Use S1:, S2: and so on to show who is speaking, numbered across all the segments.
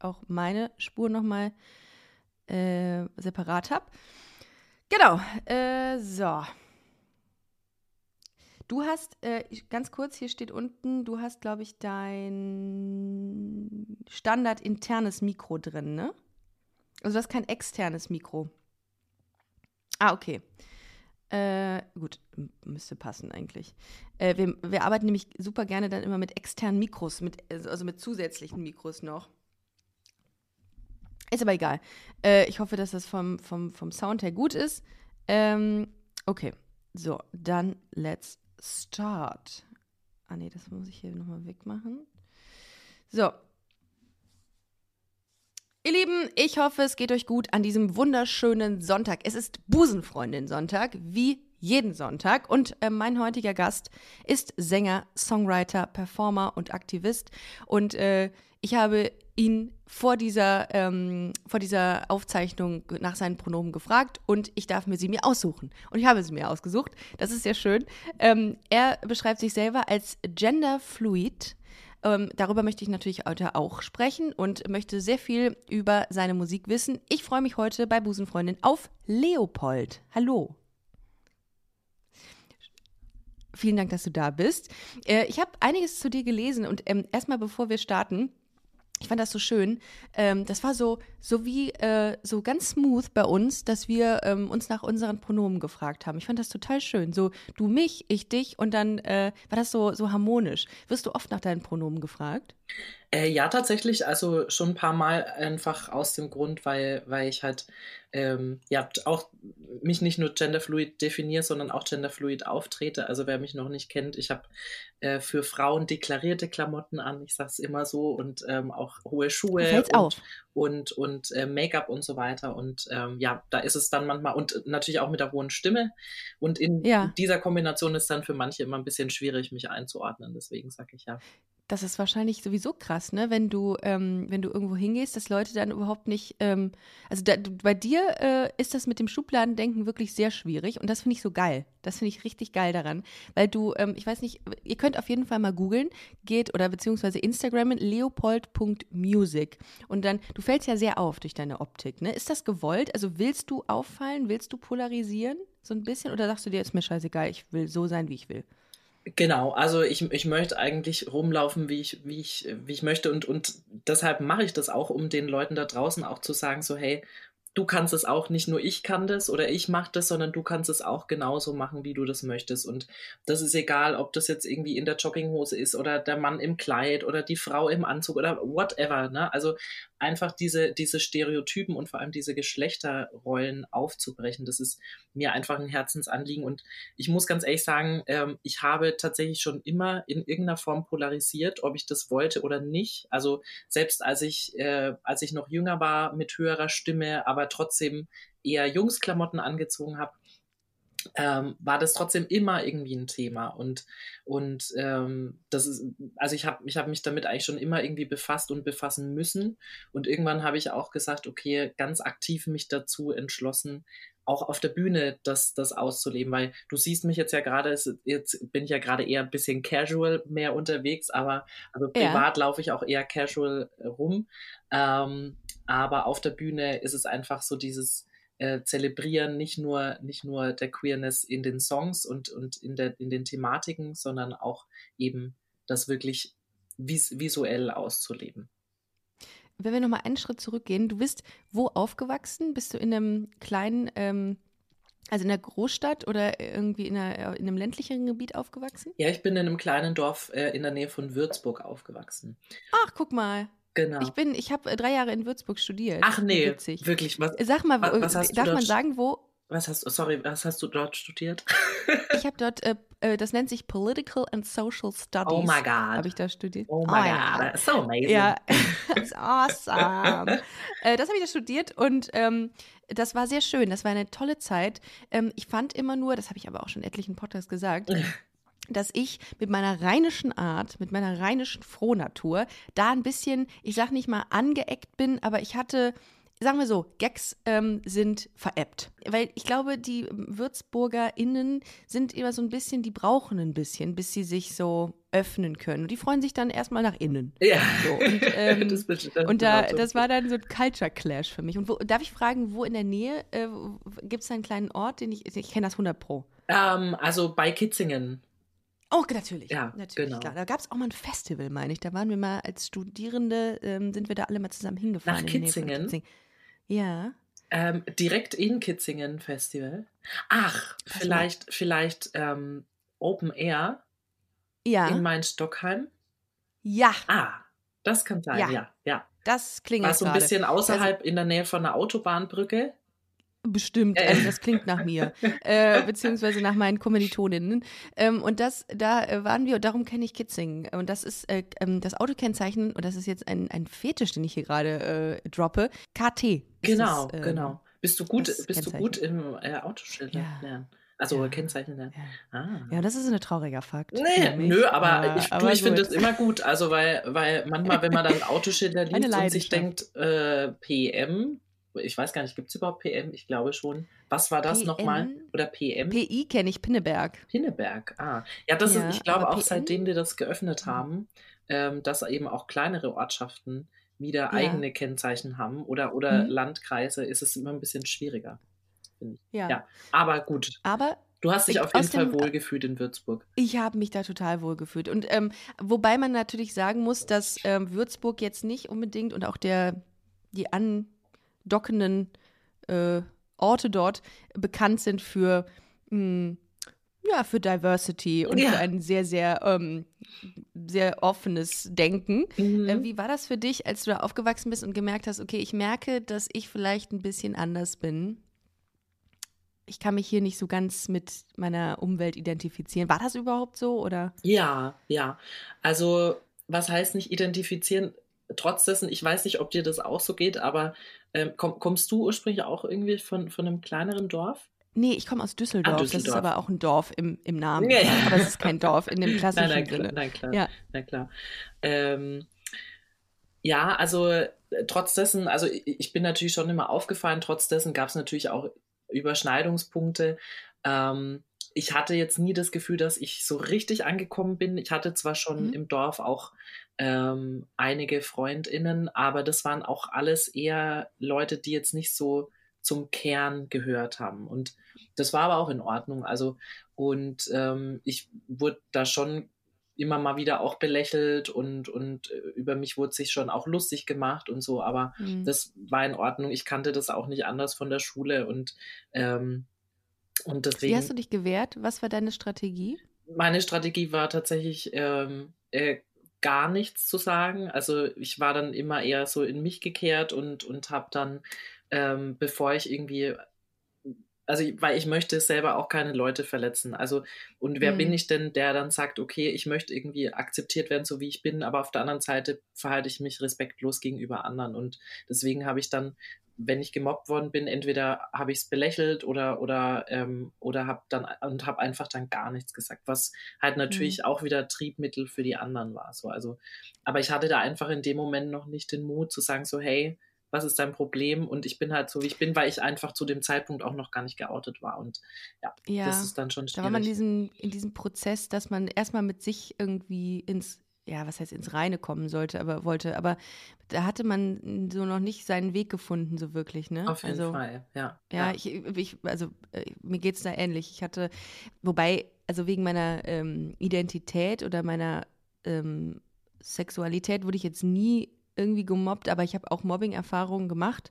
S1: auch meine Spur nochmal äh, separat habe. Genau, äh, so. Du hast, äh, ganz kurz, hier steht unten, du hast, glaube ich, dein Standard internes Mikro drin, ne? Also du hast kein externes Mikro. Ah, okay. Äh, gut, müsste passen eigentlich. Äh, wir, wir, arbeiten nämlich super gerne dann immer mit externen Mikros, mit, also mit zusätzlichen Mikros noch. Ist aber egal. Äh, ich hoffe, dass das vom, vom, vom Sound her gut ist. Ähm, okay, so, dann let's start. Ah nee, das muss ich hier nochmal wegmachen. So. Ihr Lieben, ich hoffe, es geht euch gut an diesem wunderschönen Sonntag. Es ist Busenfreundin-Sonntag, wie jeden Sonntag. Und äh, mein heutiger Gast ist Sänger, Songwriter, Performer und Aktivist. Und äh, ich habe ihn vor dieser, ähm, vor dieser Aufzeichnung nach seinen Pronomen gefragt und ich darf mir sie mir aussuchen. Und ich habe sie mir ausgesucht. Das ist sehr schön. Ähm, er beschreibt sich selber als genderfluid. Ähm, darüber möchte ich natürlich heute auch sprechen und möchte sehr viel über seine Musik wissen. Ich freue mich heute bei Busenfreundin auf Leopold. Hallo. Vielen Dank, dass du da bist. Äh, ich habe einiges zu dir gelesen und ähm, erstmal, bevor wir starten, ich fand das so schön. Ähm, das war so, so wie äh, so ganz smooth bei uns, dass wir ähm, uns nach unseren Pronomen gefragt haben. Ich fand das total schön. So du mich, ich dich und dann äh, war das so, so harmonisch. Wirst du oft nach deinen Pronomen gefragt?
S2: Äh, ja, tatsächlich. Also schon ein paar Mal einfach aus dem Grund, weil, weil ich halt ähm, ja auch mich nicht nur genderfluid definiere, sondern auch genderfluid auftrete. Also wer mich noch nicht kennt, ich habe äh, für Frauen deklarierte Klamotten an, ich sage es immer so, und ähm, auch hohe Schuhe und,
S1: auf.
S2: und, und äh, Make-up und so weiter. Und ähm, ja, da ist es dann manchmal, und natürlich auch mit der hohen Stimme. Und in ja. dieser Kombination ist dann für manche immer ein bisschen schwierig, mich einzuordnen. Deswegen sage ich ja.
S1: Das ist wahrscheinlich sowieso krass, ne? Wenn du, ähm, wenn du irgendwo hingehst, dass Leute dann überhaupt nicht, ähm, also da, bei dir äh, ist das mit dem Schubladendenken wirklich sehr schwierig und das finde ich so geil. Das finde ich richtig geil daran, weil du, ähm, ich weiß nicht, ihr könnt auf jeden Fall mal googeln, geht oder beziehungsweise Instagramen leopold.music und dann, du fällst ja sehr auf durch deine Optik, ne? Ist das gewollt? Also willst du auffallen? Willst du polarisieren? So ein bisschen oder sagst du dir, ist mir scheißegal, ich will so sein, wie ich will?
S2: Genau, also ich, ich möchte eigentlich rumlaufen, wie ich, wie ich, wie ich möchte und, und deshalb mache ich das auch, um den Leuten da draußen auch zu sagen, so hey, du kannst es auch, nicht nur ich kann das oder ich mache das, sondern du kannst es auch genauso machen, wie du das möchtest. Und das ist egal, ob das jetzt irgendwie in der Jogginghose ist oder der Mann im Kleid oder die Frau im Anzug oder whatever. Ne? Also einfach diese, diese Stereotypen und vor allem diese Geschlechterrollen aufzubrechen, das ist mir einfach ein Herzensanliegen. Und ich muss ganz ehrlich sagen, ähm, ich habe tatsächlich schon immer in irgendeiner Form polarisiert, ob ich das wollte oder nicht. Also selbst als ich, äh, als ich noch jünger war, mit höherer Stimme, aber trotzdem eher Jungsklamotten angezogen habe, ähm, war das trotzdem immer irgendwie ein Thema. Und, und ähm, das ist, also ich habe ich hab mich damit eigentlich schon immer irgendwie befasst und befassen müssen. Und irgendwann habe ich auch gesagt, okay, ganz aktiv mich dazu entschlossen, auch auf der Bühne das, das auszuleben, weil du siehst mich jetzt ja gerade, jetzt bin ich ja gerade eher ein bisschen casual mehr unterwegs, aber also privat ja. laufe ich auch eher casual rum. Ähm, aber auf der Bühne ist es einfach so dieses, äh, zelebrieren nicht nur, nicht nur der Queerness in den Songs und, und in, der, in den Thematiken, sondern auch eben das wirklich vis visuell auszuleben.
S1: Wenn wir nochmal einen Schritt zurückgehen, du bist wo aufgewachsen? Bist du in einem kleinen, ähm, also in der Großstadt oder irgendwie in, einer, in einem ländlicheren Gebiet aufgewachsen?
S2: Ja, ich bin in einem kleinen Dorf äh, in der Nähe von Würzburg aufgewachsen.
S1: Ach, guck mal. Genau. Ich bin, ich habe äh, drei Jahre in Würzburg studiert.
S2: Ach nee, Witzig. wirklich.
S1: Was, Sag mal, was, was darf man sagen, wo?
S2: Was hast du, sorry, was hast du dort studiert?
S1: ich habe dort, äh, äh, das nennt sich Political and Social Studies.
S2: Oh my God.
S1: Habe ich da studiert.
S2: Oh my oh, God, ja. that's so amazing.
S1: Ja, that's awesome. äh, das habe ich da studiert und ähm, das war sehr schön. Das war eine tolle Zeit. Ähm, ich fand immer nur, das habe ich aber auch schon etlichen Podcasts gesagt, dass ich mit meiner rheinischen Art, mit meiner rheinischen Frohnatur da ein bisschen, ich sag nicht mal angeeckt bin, aber ich hatte sagen wir so, Gags ähm, sind veräppt. Weil ich glaube, die WürzburgerInnen sind immer so ein bisschen, die brauchen ein bisschen, bis sie sich so öffnen können. Und die freuen sich dann erstmal nach innen.
S2: Ja.
S1: So, und ähm,
S2: Das
S1: und da, das war dann so ein Culture Clash für mich. Und wo, darf ich fragen, wo in der Nähe äh, gibt es einen kleinen Ort, den ich, ich kenne das 100 Pro.
S2: Ähm, also bei Kitzingen.
S1: Oh, natürlich.
S2: Ja,
S1: natürlich,
S2: genau.
S1: klar. Da gab es auch mal ein Festival, meine ich. Da waren wir mal als Studierende, ähm, sind wir da alle mal zusammen hingefahren.
S2: Nach Kitzingen?
S1: Kitzingen. Ja.
S2: Ähm, direkt in Kitzingen Festival. Ach,
S1: Was
S2: vielleicht, vielleicht ähm, Open Air
S1: Ja.
S2: in Main-Stockheim.
S1: ja,
S2: Ah, das kann sein,
S1: Ja.
S2: ja. ja,
S1: das klingelt
S2: War so ein bisschen außerhalb in der Nähe von einer Autobahnbrücke.
S1: Bestimmt,
S2: Äh.
S1: also das klingt nach mir, äh, beziehungsweise nach meinen Kommilitoninnen. Ähm, und das, da äh, waren wir, und darum kenne ich Kitzingen. Und das ist äh, ähm, das Autokennzeichen, und das ist jetzt ein, ein Fetisch, den ich hier gerade äh, droppe, KT.
S2: Genau,
S1: das, ähm,
S2: genau. Bist du gut, bist du gut im äh, Autoschilder
S1: Ja.
S2: lernen? Also
S1: Ja.
S2: Kennzeichen lernen.
S1: Ja.
S2: Ah.
S1: ja, das ist ein trauriger Fakt.
S2: Nee, nö, aber, ich, du,
S1: aber
S2: ich finde das immer gut. Also, weil, weil manchmal, wenn man dann Autoschilder liest und sich denkt, äh, PM, ich weiß gar nicht, gibt es überhaupt PM? Ich glaube schon. Was war das
S1: PM?
S2: nochmal? Oder PM?
S1: PI kenne ich, Pinneberg.
S2: Pinneberg, ah. Ja, das
S1: Ja,
S2: ist, ich glaube auch
S1: PN?
S2: seitdem die das geöffnet haben, ähm, dass eben auch kleinere Ortschaften wieder
S1: Ja.
S2: eigene Kennzeichen haben oder, oder
S1: Mhm.
S2: Landkreise, ist es immer ein bisschen schwieriger.
S1: Ja.
S2: Ja. Aber gut,
S1: Aber
S2: du hast dich
S1: Ich-
S2: auf jeden Fall
S1: dem-
S2: wohlgefühlt in Würzburg.
S1: Ich habe mich da total wohl gefühlt. Und ähm, wobei man natürlich sagen muss, dass ähm, Würzburg jetzt nicht unbedingt und auch der, die andockenden äh, Orte dort bekannt sind für, mh, ja, für Diversity und
S2: Ja.
S1: für ein sehr, sehr, ähm, sehr offenes Denken.
S2: Mhm.
S1: Äh, wie war das für dich, als du da aufgewachsen bist und gemerkt hast, okay, ich merke, dass ich vielleicht ein bisschen anders bin? Ich kann mich hier nicht so ganz mit meiner Umwelt identifizieren. War das überhaupt so oder?
S2: Ja, ja. Also, was heißt nicht identifizieren? Trotz dessen, ich weiß nicht, ob dir das auch so geht, aber ähm, komm, kommst du ursprünglich auch irgendwie von, von einem kleineren Dorf?
S1: Nee, ich komme aus Düsseldorf. Das ist
S2: Ah, Düsseldorf.
S1: aber auch ein Dorf im, im Namen.
S2: Ja.
S1: Aber es ist kein Dorf in dem klassischen
S2: nein, nein,
S1: Sinne.
S2: nein, klar.
S1: Ja.
S2: Na klar. Ähm, ja, also äh, trotz dessen, also ich, ich bin natürlich schon immer aufgefallen, trotz dessen gab es natürlich auch Überschneidungspunkte. Ähm, ich hatte jetzt nie das Gefühl, dass ich so richtig angekommen bin. Ich hatte zwar schon
S1: Mhm.
S2: im Dorf auch ähm, einige FreundInnen, aber das waren auch alles eher Leute, die jetzt nicht so zum Kern gehört haben. Und das war aber auch in Ordnung. Also, und ähm, ich wurde da schon immer mal wieder auch belächelt und, und äh, über mich wurde sich schon auch lustig gemacht und so, aber
S1: Mhm.
S2: das war in Ordnung. Ich kannte das auch nicht anders von der Schule und, ähm, und
S1: Wie
S2: deswegen,
S1: hast du dich gewehrt? Was war deine Strategie?
S2: meine Strategie war tatsächlich ähm, äh, gar nichts zu sagen. Also ich war dann immer eher so in mich gekehrt und, und habe dann, ähm, bevor ich irgendwie, also weil ich möchte selber auch keine Leute verletzen. Also und wer
S1: Mhm.
S2: bin ich denn, der dann sagt, okay, ich möchte irgendwie akzeptiert werden, so wie ich bin, aber auf der anderen Seite verhalte ich mich respektlos gegenüber anderen und deswegen habe ich dann wenn ich gemobbt worden bin, entweder habe ich es belächelt oder oder ähm, oder habe dann und habe einfach dann gar nichts gesagt, was halt natürlich auch wieder Triebmittel für die anderen war. So also, aber ich hatte da einfach in dem Moment noch nicht den Mut zu sagen so hey, was ist dein Problem? Und ich bin halt so wie ich bin, weil ich einfach zu dem Zeitpunkt auch noch gar nicht geoutet war und ja,
S1: Ja.
S2: das ist dann schon
S1: Da war man in
S2: schwierig.
S1: diesem, in diesem Prozess, dass man erstmal mit sich irgendwie ins, ja, was heißt ins Reine kommen sollte, aber wollte. Aber da hatte man so noch nicht seinen Weg gefunden, so wirklich, ne?
S2: Auf jeden
S1: also,
S2: Fall, ja.
S1: Ja, ich, ich, also äh, mir geht es da ähnlich. Ich hatte, wobei, also wegen meiner ähm, Identität oder meiner ähm, Sexualität wurde ich jetzt nie irgendwie gemobbt, aber ich habe auch Mobbing-Erfahrungen gemacht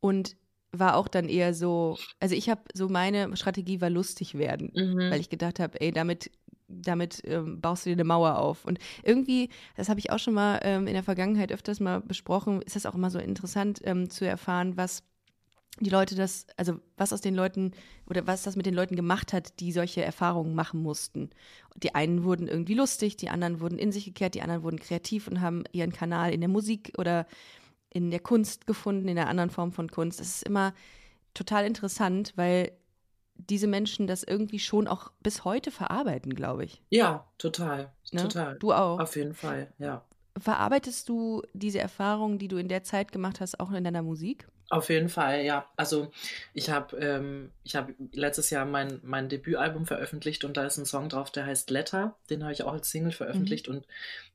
S1: und war auch dann eher so, also ich habe so meine Strategie war lustig werden,
S2: Mhm.
S1: weil ich gedacht habe, ey, damit damit ähm, baust du dir eine Mauer auf. Und irgendwie, das habe ich auch schon mal ähm, in der Vergangenheit öfters mal besprochen, ist das auch immer so interessant ähm, zu erfahren, was die Leute das, also was aus den Leuten oder was das mit den Leuten gemacht hat, die solche Erfahrungen machen mussten. Die einen wurden irgendwie lustig, die anderen wurden in sich gekehrt, die anderen wurden kreativ und haben ihren Kanal in der Musik oder in der Kunst gefunden, in einer anderen Form von Kunst. Das ist immer total interessant, weil diese Menschen das irgendwie schon auch bis heute verarbeiten, glaube ich.
S2: Ja, total,
S1: Ne?
S2: total.
S1: Du auch.
S2: Auf jeden Fall, ja.
S1: Verarbeitest du diese Erfahrungen, die du in der Zeit gemacht hast, auch in deiner Musik?
S2: Auf jeden Fall, ja. Also ich habe ähm, hab letztes Jahr mein, mein Debütalbum veröffentlicht und da ist ein Song drauf, der heißt Letter. Den habe ich auch als Single veröffentlicht mhm. und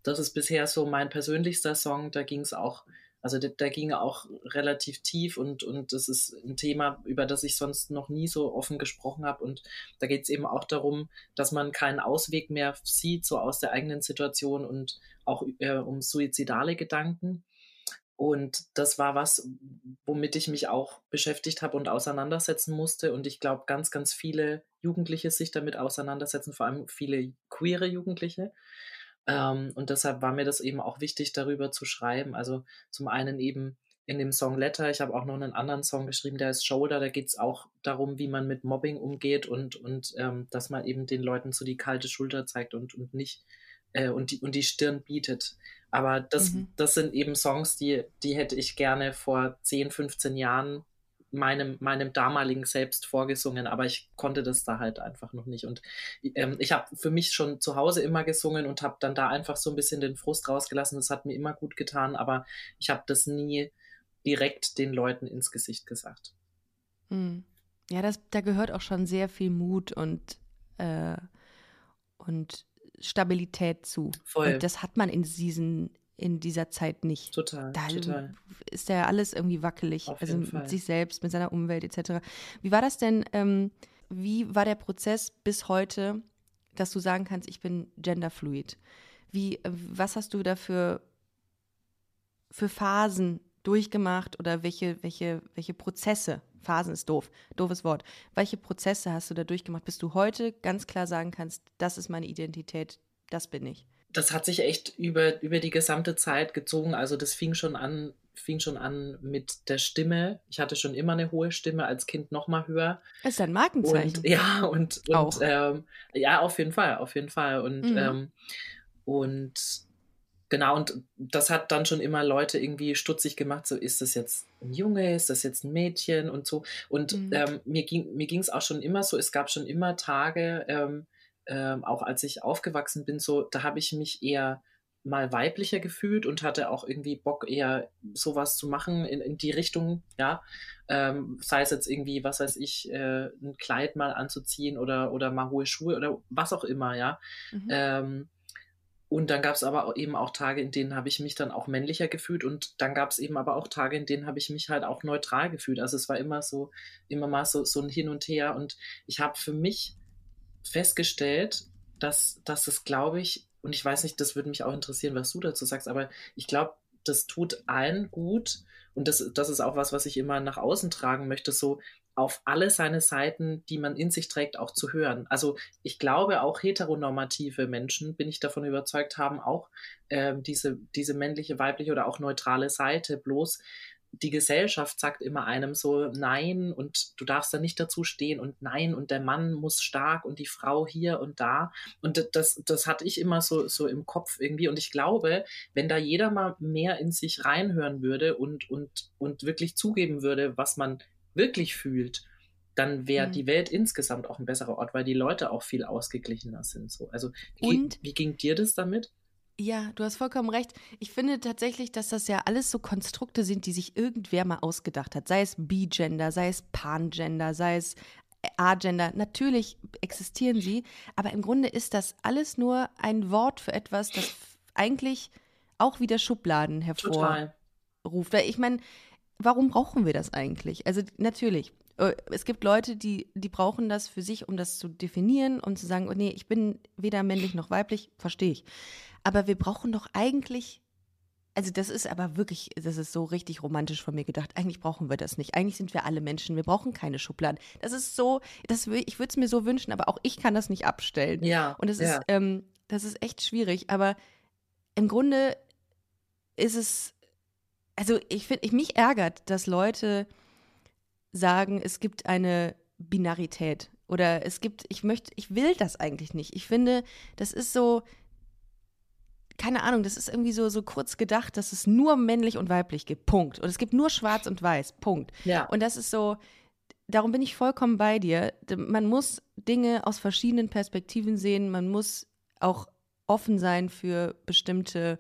S2: das ist bisher so mein persönlichster Song. Da ging es auch also da, da ging auch relativ tief und, und das ist ein Thema, über das ich sonst noch nie so offen gesprochen habe. Und da geht es eben auch darum, dass man keinen Ausweg mehr sieht, so aus der eigenen Situation und auch äh, um suizidale Gedanken. Und das war was, womit ich mich auch beschäftigt habe und auseinandersetzen musste. Und ich glaube, ganz, ganz viele Jugendliche sich damit auseinandersetzen, vor allem viele queere Jugendliche. Ähm, und deshalb war mir das eben auch wichtig, darüber zu schreiben. Also zum einen eben in dem Song Letter, ich habe auch noch einen anderen Song geschrieben, der ist Shoulder, da geht es auch darum, wie man mit Mobbing umgeht und, und ähm, dass man eben den Leuten so die kalte Schulter zeigt und, und nicht äh, und, die, und die Stirn bietet. Aber das, mhm. das sind eben Songs, die, die hätte ich gerne vor 10, 15 Jahren meinem, meinem damaligen Selbst vorgesungen, aber ich konnte das da halt einfach noch nicht. Und ähm, ich habe für mich schon zu Hause immer gesungen und habe dann da einfach so ein bisschen den Frust rausgelassen. Das hat mir immer gut getan, aber ich habe das nie direkt den Leuten ins Gesicht gesagt.
S1: Hm. Ja, das, da gehört auch schon sehr viel Mut und, äh, und Stabilität zu. Voll. Und das hat man in diesen in dieser Zeit nicht.
S2: Total.
S1: Da
S2: total.
S1: ist ja alles irgendwie wackelig.
S2: Auf
S1: also
S2: mit Fall.
S1: sich selbst, mit seiner Umwelt etc. Wie war das denn? Ähm, wie war der Prozess bis heute, dass du sagen kannst, ich bin genderfluid? Wie, äh, was hast du dafür für Phasen durchgemacht oder welche, welche, welche Prozesse? Phasen ist doof, doofes Wort. Welche Prozesse hast du da durchgemacht, bis du heute ganz klar sagen kannst, das ist meine Identität, das bin ich?
S2: Das hat sich echt über, über die gesamte Zeit gezogen. Also das fing schon an, fing schon an mit der Stimme. Ich hatte schon immer eine hohe Stimme, als Kind noch mal höher.
S1: Das ist ein Markenzeichen.
S2: Und, ja, und, und Auch. Ähm, ja, auf jeden Fall, auf jeden Fall. Und, mhm. ähm, und genau, und das hat dann schon immer Leute irgendwie stutzig gemacht, so ist das jetzt ein Junge, ist das jetzt ein Mädchen und so. Und mhm. ähm, mir ging mir es auch schon immer so, es gab schon immer Tage, ähm, auch als ich aufgewachsen bin, so, da habe ich mich eher mal weiblicher gefühlt und hatte auch irgendwie Bock, eher sowas zu machen in, in die Richtung, ja. Ähm, sei es jetzt irgendwie, was weiß ich, äh, ein Kleid mal anzuziehen oder, oder mal hohe Schuhe oder was auch immer, ja. Mhm. Ähm, und dann gab es aber eben auch Tage, in denen habe ich mich dann auch männlicher gefühlt und dann gab es eben aber auch Tage, in denen habe ich mich halt auch neutral gefühlt. Also es war immer so, immer mal so, so ein Hin und Her und ich habe für mich festgestellt, dass, dass es, glaube ich, und ich weiß nicht, das würde mich auch interessieren, was du dazu sagst, aber ich glaube, das tut allen gut und das, das ist auch was, was ich immer nach außen tragen möchte, so auf alle seine Seiten, die man in sich trägt, auch zu hören. Also ich glaube, auch heteronormative Menschen, bin ich davon überzeugt, haben auch äh, diese, diese männliche, weibliche oder auch neutrale Seite. Bloß die Gesellschaft sagt immer einem so nein und du darfst da nicht dazu stehen und nein und der Mann muss stark und die Frau hier und da und das das hatte ich immer so so im Kopf irgendwie und ich glaube, wenn da jeder mal mehr in sich reinhören würde und und und wirklich zugeben würde, was man wirklich fühlt, dann wäre mhm. die Welt insgesamt auch ein besserer Ort, weil die Leute auch viel ausgeglichener sind so. Also wie, wie ging dir das damit?
S1: Ja, du hast vollkommen recht. Ich finde tatsächlich, dass das ja alles so Konstrukte sind, die sich irgendwer mal ausgedacht hat. Sei es B-Gender, sei es Pan-Gender, sei es A-Gender. Natürlich existieren sie, aber im Grunde ist das alles nur ein Wort für etwas, das eigentlich auch wieder Schubladen hervorruft. Weil ich meine, warum brauchen wir das eigentlich? Also natürlich, es gibt Leute, die, die brauchen das für sich, um das zu definieren und zu sagen, oh nee, ich bin weder männlich noch weiblich, verstehe ich. Aber wir brauchen doch eigentlich, also das ist aber wirklich, das ist so richtig romantisch von mir gedacht. Eigentlich brauchen wir das nicht. Eigentlich sind wir alle Menschen. Wir brauchen keine Schubladen. Das ist so, das, ich würde es mir so wünschen, aber auch ich kann das nicht abstellen.
S2: Ja.
S1: Und das
S2: ja.
S1: ist, ähm, das ist echt schwierig. Aber im Grunde ist es, also ich finde, ich, mich ärgert, dass Leute sagen, es gibt eine Binarität oder es gibt, ich möchte, ich will das eigentlich nicht. Ich finde, das ist so, keine Ahnung, das ist irgendwie so, so kurz gedacht, dass es nur männlich und weiblich gibt. Punkt. Und es gibt nur schwarz und weiß. Punkt.
S2: Ja.
S1: Und das ist so, darum bin ich vollkommen bei dir. Man muss Dinge aus verschiedenen Perspektiven sehen. Man muss auch offen sein für bestimmte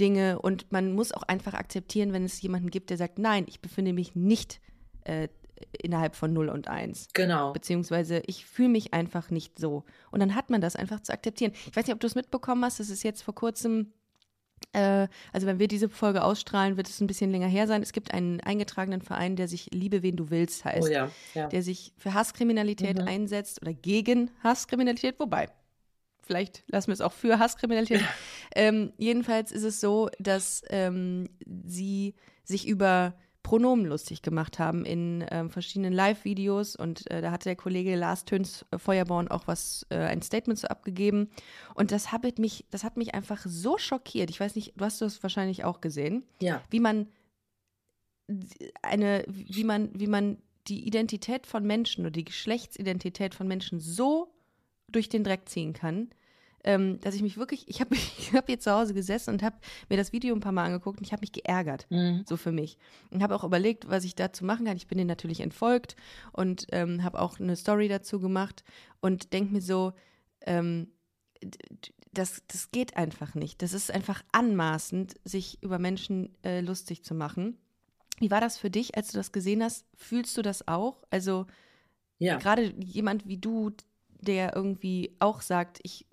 S1: Dinge und man muss auch einfach akzeptieren, wenn es jemanden gibt, der sagt, nein, ich befinde mich nicht äh, innerhalb von 0 und 1.
S2: Genau.
S1: Beziehungsweise ich fühle mich einfach nicht so. Und dann hat man das einfach zu akzeptieren. Ich weiß nicht, ob du es mitbekommen hast, das ist jetzt vor kurzem äh, also wenn wir diese Folge ausstrahlen, wird es ein bisschen länger her sein. Es gibt einen eingetragenen Verein, der sich Liebe, wen du willst heißt,
S2: oh ja, ja.
S1: der sich für Hasskriminalität mhm. einsetzt oder gegen Hasskriminalität, wobei vielleicht lassen wir es auch für Hasskriminalität. ähm, jedenfalls ist es so, dass ähm, sie sich über Pronomen lustig gemacht haben in ähm, verschiedenen Live-Videos und äh, da hatte der Kollege Lars Töns äh, Feuerborn auch was, äh, ein Statement so abgegeben und das hat mich, das hat mich einfach so schockiert. Ich weiß nicht, du hast das wahrscheinlich auch gesehen,
S2: ja.
S1: wie man eine, wie man, wie man die Identität von Menschen oder die Geschlechtsidentität von Menschen so durch den Dreck ziehen kann, ähm, dass ich mich wirklich, ich habe ich hab hier zu Hause gesessen und habe mir das Video ein paar Mal angeguckt und ich habe mich geärgert, mhm. so für mich. Und habe auch überlegt, was ich dazu machen kann. Ich bin denen natürlich entfolgt und ähm, habe auch eine Story dazu gemacht und denke mir so, ähm, das, das geht einfach nicht. Das ist einfach anmaßend, sich über Menschen äh, lustig zu machen. Wie war das für dich, als du das gesehen hast? Fühlst du das auch? Also ja. gerade jemand wie du, der irgendwie auch sagt, ich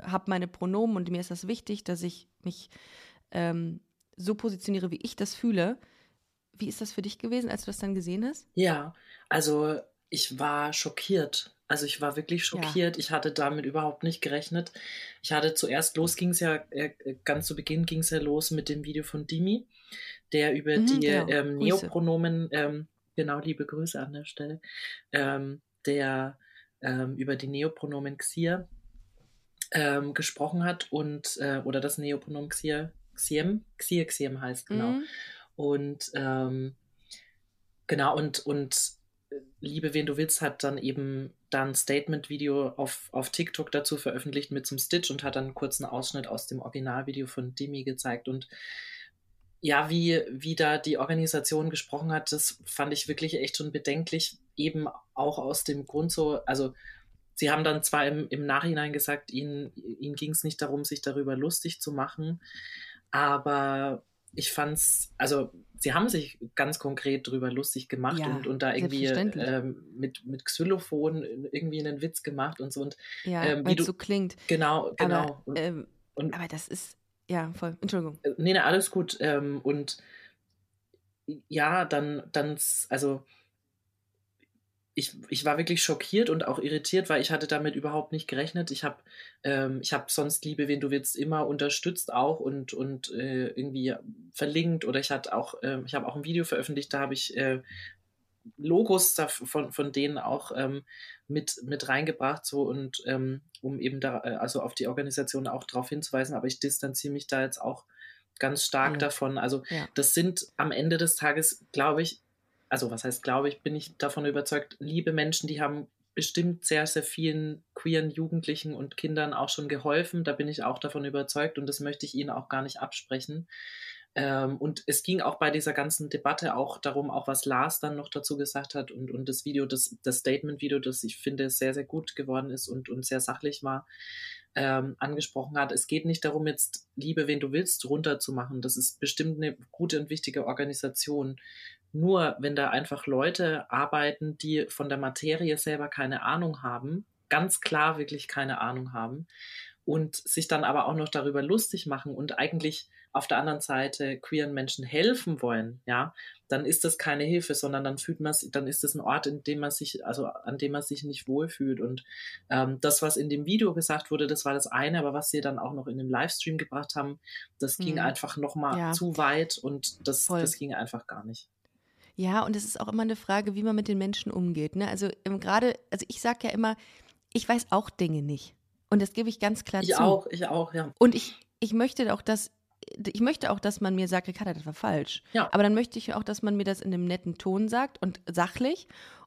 S1: habe meine Pronomen und mir ist das wichtig, dass ich mich ähm, so positioniere, wie ich das fühle. Wie ist das für dich gewesen, als du das dann gesehen hast?
S2: Ja, also ich war schockiert. Also ich war wirklich schockiert. Ja. Ich hatte damit überhaupt nicht gerechnet. Ich hatte zuerst los, ging es ja, äh, ganz zu Beginn ging es ja los mit dem Video von Dimi, der über mhm, die genau. ähm, Neopronomen, ähm, genau, liebe Grüße an der Stelle, ähm, der ähm, über die Neopronomen Xier ähm, gesprochen hat und äh, oder das Neopronomen Xier, Xiem, Xier, Xiem heißt, genau. Mhm. Und ähm, genau, und, und äh, Liebe, wen du willst, hat dann eben dann Statement-Video auf, auf TikTok dazu veröffentlicht mit zum Stitch und hat dann einen kurzen Ausschnitt aus dem Originalvideo von Demi gezeigt. Und ja, wie, wie da die Organisation gesprochen hat, das fand ich wirklich echt schon bedenklich, eben auch aus dem Grund so, also sie haben dann zwar im, im Nachhinein gesagt, ihnen, ihnen ging es nicht darum, sich darüber lustig zu machen, aber ich fand es, also sie haben sich ganz konkret darüber lustig gemacht ja, und, und da irgendwie ähm, mit, mit Xylophon irgendwie einen Witz gemacht und so. Und,
S1: ja, ähm, wie du, so klingt.
S2: Genau, genau.
S1: Aber, ähm, und, aber das ist, ja, voll. Entschuldigung.
S2: Äh, nee, nee, alles gut. Ähm, und ja, dann, dann, also ich, ich war wirklich schockiert und auch irritiert, weil ich hatte damit überhaupt nicht gerechnet. Ich habe ähm, hab sonst Liebe, wen du willst, immer unterstützt auch und, und äh, irgendwie verlinkt oder ich hatte auch, äh, ich habe auch ein Video veröffentlicht, da habe ich äh, Logos von, von denen auch ähm, mit, mit reingebracht, so und ähm, um eben da, äh, also auf die Organisation auch darauf hinzuweisen, aber ich distanziere mich da jetzt auch ganz stark ja. davon. Also ja. das sind am Ende des Tages, glaube ich, also was heißt glaube ich, bin ich davon überzeugt, liebe Menschen, die haben bestimmt sehr, sehr vielen queeren Jugendlichen und Kindern auch schon geholfen. Da bin ich auch davon überzeugt und das möchte ich ihnen auch gar nicht absprechen. Ähm, und es ging auch bei dieser ganzen Debatte auch darum, auch was Lars dann noch dazu gesagt hat und, und das Video, das, das Statement-Video, das ich finde sehr, sehr gut geworden ist und, und sehr sachlich war, ähm, angesprochen hat. Es geht nicht darum, jetzt Liebe, wen du willst, runterzumachen. Das ist bestimmt eine gute und wichtige Organisation. Nur wenn da einfach Leute arbeiten, die von der Materie selber keine Ahnung haben, ganz klar wirklich keine Ahnung haben und sich dann aber auch noch darüber lustig machen und eigentlich auf der anderen Seite queeren Menschen helfen wollen, ja, dann ist das keine Hilfe, sondern dann fühlt man dann ist das ein Ort, in dem man sich, also an dem man sich nicht wohlfühlt. Und ähm, das, was in dem Video gesagt wurde, das war das eine, aber was sie dann auch noch in dem Livestream gebracht haben, das ging mhm. einfach nochmal ja. zu weit und das, das ging einfach gar nicht.
S1: Ja, und es ist auch immer eine Frage, wie man mit den Menschen umgeht. Ne? Also ähm, gerade, also ich sage ja immer, ich weiß auch Dinge nicht. Und das gebe ich ganz klar
S2: ich
S1: zu.
S2: Ich auch, ich auch, ja.
S1: Und ich, ich möchte auch, dass ich möchte auch, dass man mir sagt, Ricarda, das war falsch. Ja. Aber dann möchte ich auch, dass man mir das in einem netten Ton sagt und sachlich.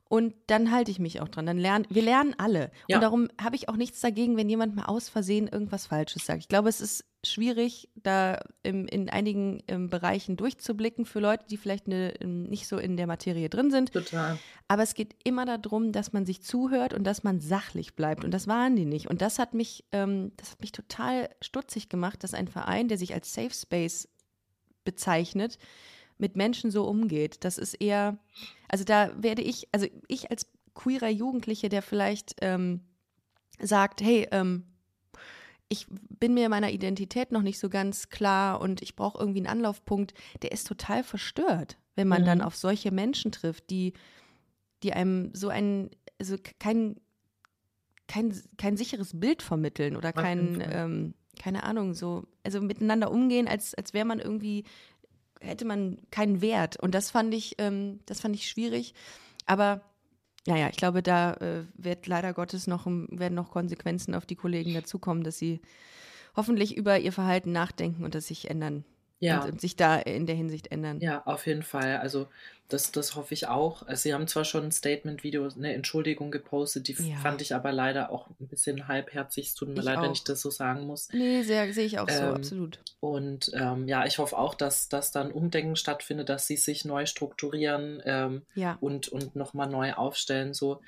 S1: und dann halte ich mich auch dran. Dann lernen, wir lernen alle.
S2: Ja.
S1: Und darum habe ich auch nichts dagegen, wenn jemand mal aus Versehen irgendwas Falsches sagt. Ich glaube, es ist schwierig, da im, in einigen im Bereichen durchzublicken für Leute, die vielleicht eine, nicht so in der Materie drin sind.
S2: Total.
S1: Aber es geht immer darum, dass man sich zuhört und dass man sachlich bleibt. Und das waren die nicht. Und das hat mich, ähm, das hat mich total stutzig gemacht, dass ein Verein, der sich als Safe Space bezeichnet, mit Menschen so umgeht. Das ist eher, also da werde ich, also ich als queerer Jugendliche, der vielleicht ähm, sagt, hey, ähm, ich bin mir meiner Identität noch nicht so ganz klar und ich brauche irgendwie einen Anlaufpunkt, der ist total verstört, wenn man
S2: Mhm.
S1: dann auf solche Menschen trifft, die, die einem so ein, also kein, kein, kein sicheres Bild vermitteln oder kein, ähm, keine Ahnung, so, also miteinander umgehen, als, als wäre man irgendwie, hätte man keinen Wert. Und das fand ich, ähm, das fand ich schwierig. Aber naja, ich glaube, da äh, wird leider Gottes noch, werden noch Konsequenzen auf die Kollegen dazukommen, dass sie hoffentlich über ihr Verhalten nachdenken und das sich ändern.
S2: Ja.
S1: Und, und sich da in der Hinsicht ändern.
S2: Ja, auf jeden Fall. Also das, das hoffe ich auch. Also, Sie haben zwar schon ein Statement-Video, eine Entschuldigung gepostet, die
S1: Ja.
S2: fand ich aber leider auch ein bisschen halbherzig. Es tut mir
S1: Ich
S2: leid, wenn
S1: auch.
S2: ich das so sagen muss.
S1: Nee, sehr, sehe ich auch so,
S2: Ähm,
S1: absolut.
S2: Und ähm, ja, ich hoffe auch, dass, dass dann Umdenken stattfindet, dass sie sich neu strukturieren ähm,
S1: Ja.
S2: und, und nochmal neu aufstellen. So.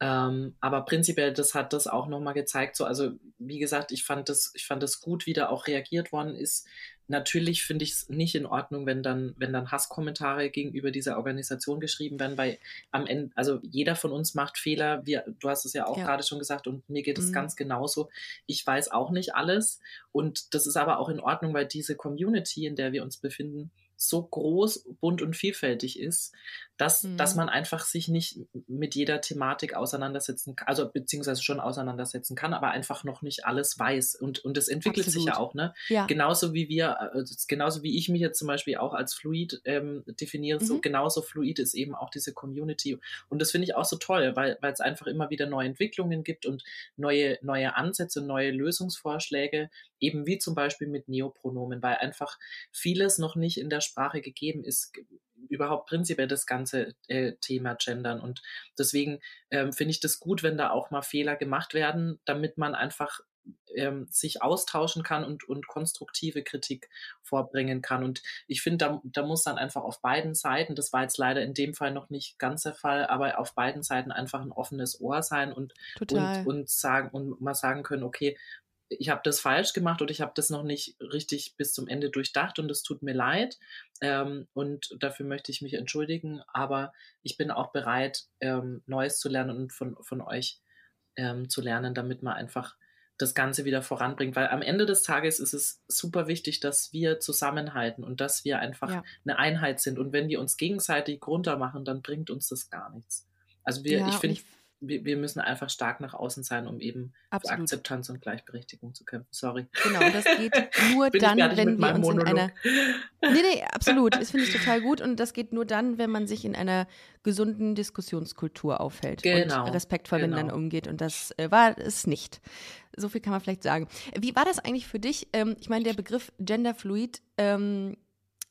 S2: Ähm, aber prinzipiell, das hat das auch nochmal gezeigt. So, also wie gesagt, ich fand das, ich fand das gut, wie da auch reagiert worden ist. Natürlich finde ich es nicht in Ordnung, wenn dann, wenn dann Hasskommentare gegenüber dieser Organisation geschrieben werden, weil am Ende, also jeder von uns macht Fehler. Wir, du hast es ja auch
S1: Ja.
S2: gerade schon gesagt und mir geht es
S1: Mhm.
S2: ganz genauso. Ich weiß auch nicht alles und das ist aber auch in Ordnung, weil diese Community, in der wir uns befinden, so groß, bunt und vielfältig ist, dass,
S1: Mhm.
S2: dass man einfach sich nicht mit jeder Thematik auseinandersetzen kann, also beziehungsweise schon auseinandersetzen kann, aber einfach noch nicht alles weiß. Und, und es entwickelt sich ja
S1: Absolut.
S2: auch, ne?
S1: Ja.
S2: Genauso wie wir, also genauso wie ich mich jetzt zum Beispiel auch als fluid ähm, definiere, so
S1: Mhm.
S2: genauso fluid ist eben auch diese Community. Und das finde ich auch so toll, weil weil es einfach immer wieder neue Entwicklungen gibt und neue, neue Ansätze, neue Lösungsvorschläge, eben wie zum Beispiel mit Neopronomen, weil einfach vieles noch nicht in der Sprache gegeben ist, überhaupt prinzipiell das ganze äh, Thema Gendern. Und deswegen ähm, finde ich das gut, wenn da auch mal Fehler gemacht werden, damit man einfach ähm, sich austauschen kann und, und konstruktive Kritik vorbringen kann. Und ich finde, da, da muss dann einfach auf beiden Seiten, das war jetzt leider in dem Fall noch nicht ganz der Fall, aber auf beiden Seiten einfach ein offenes Ohr sein und,
S1: Total.
S2: und, und sagen und mal sagen können, okay, ich habe das falsch gemacht oder ich habe das noch nicht richtig bis zum Ende durchdacht und es tut mir leid ähm, und dafür möchte ich mich entschuldigen, aber ich bin auch bereit, ähm, Neues zu lernen und von, von euch ähm, zu lernen, damit man einfach das Ganze wieder voranbringt, weil am Ende des Tages ist es super wichtig, dass wir zusammenhalten und dass wir einfach
S1: Ja.
S2: eine Einheit sind und wenn wir uns gegenseitig runtermachen, dann bringt uns das gar nichts. Also wir,
S1: Ja,
S2: ich finde, wir, wir müssen einfach stark nach außen sein, um eben für
S1: Absolut.
S2: Akzeptanz und Gleichberechtigung zu kämpfen. Sorry.
S1: Genau, das geht nur dann, wenn wir uns in
S2: Monolog?
S1: einer. Nee, nee, absolut. Das finde ich total gut. Und das geht nur dann, wenn man sich in einer gesunden Diskussionskultur aufhält
S2: Genau,
S1: und respektvoll
S2: genau.
S1: miteinander umgeht. Und das äh, war es nicht. So viel kann man vielleicht sagen. Wie war das eigentlich für dich? Ähm, ich meine, der Begriff Genderfluid, ähm,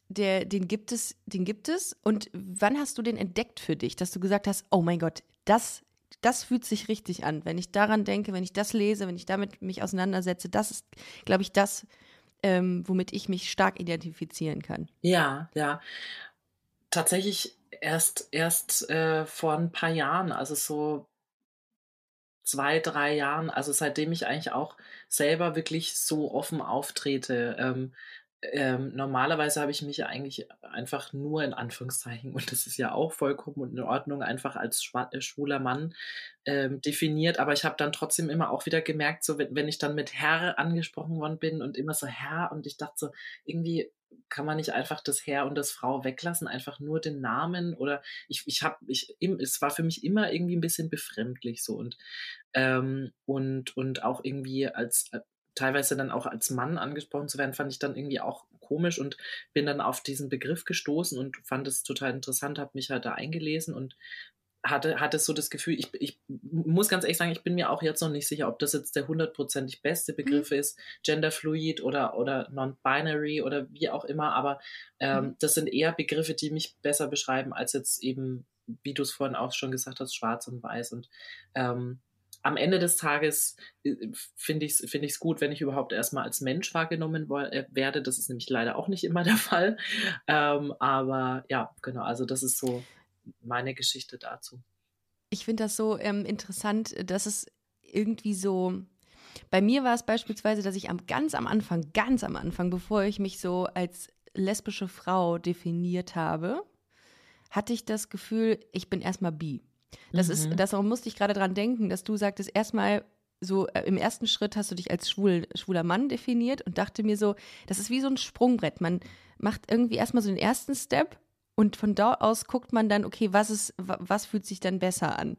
S1: der, den gibt es, den gibt es. Und wann hast du den entdeckt für dich, dass du gesagt hast, oh mein Gott, das, das fühlt sich richtig an. Wenn ich daran denke, wenn ich das lese, wenn ich damit mich auseinandersetze, das ist, glaube ich, das, ähm, womit ich mich stark identifizieren kann.
S2: Ja, ja. Tatsächlich erst, erst äh, vor ein paar Jahren, also so zwei, drei Jahren, also seitdem ich eigentlich auch selber wirklich so offen auftrete. Ähm, ähm, normalerweise habe ich mich eigentlich einfach nur in Anführungszeichen, und das ist ja auch vollkommen in Ordnung, einfach als äh, schwuler Mann ähm, definiert. Aber ich habe dann trotzdem immer auch wieder gemerkt, so wenn, ich dann mit Herr angesprochen worden bin und immer so Herr und ich dachte so, irgendwie kann man nicht einfach das Herr und das Frau weglassen, einfach nur den Namen oder ich, ich habe, ich, es war für mich immer irgendwie ein bisschen befremdlich so und, ähm, und, und auch irgendwie als, äh, teilweise dann auch als Mann angesprochen zu werden, fand ich dann irgendwie auch komisch und bin dann auf diesen Begriff gestoßen und fand es total interessant, habe mich halt da eingelesen und hatte, hatte so das Gefühl, ich, ich muss ganz ehrlich sagen, ich bin mir auch jetzt noch nicht sicher, ob das jetzt der hundertprozentig beste Begriff mhm. ist, genderfluid oder, oder non-binary oder wie auch immer, aber ähm, mhm. das sind eher Begriffe, die mich besser beschreiben, als jetzt eben, wie du es vorhin auch schon gesagt hast, schwarz und weiß. Und ähm, am Ende des Tages äh, finde ich es find gut, wenn ich überhaupt erstmal als Mensch wahrgenommen äh, werde. Das ist nämlich leider auch nicht immer der Fall. Ähm, aber ja, genau, also das ist so meine Geschichte dazu.
S1: Ich finde das so ähm, interessant, dass es irgendwie so. Bei mir war es beispielsweise, dass ich am ganz am Anfang, ganz am Anfang, bevor ich mich so als lesbische Frau definiert habe, hatte ich das Gefühl, ich bin erstmal bi. Das mhm. ist, das musste ich gerade dran denken, dass du sagtest, erstmal so äh, im ersten Schritt hast du dich als schwul, schwuler Mann definiert und dachte mir so, das ist wie so ein Sprungbrett. Man macht irgendwie erstmal so den ersten Step und von dort aus guckt man dann, okay, was ist, was fühlt sich dann besser an?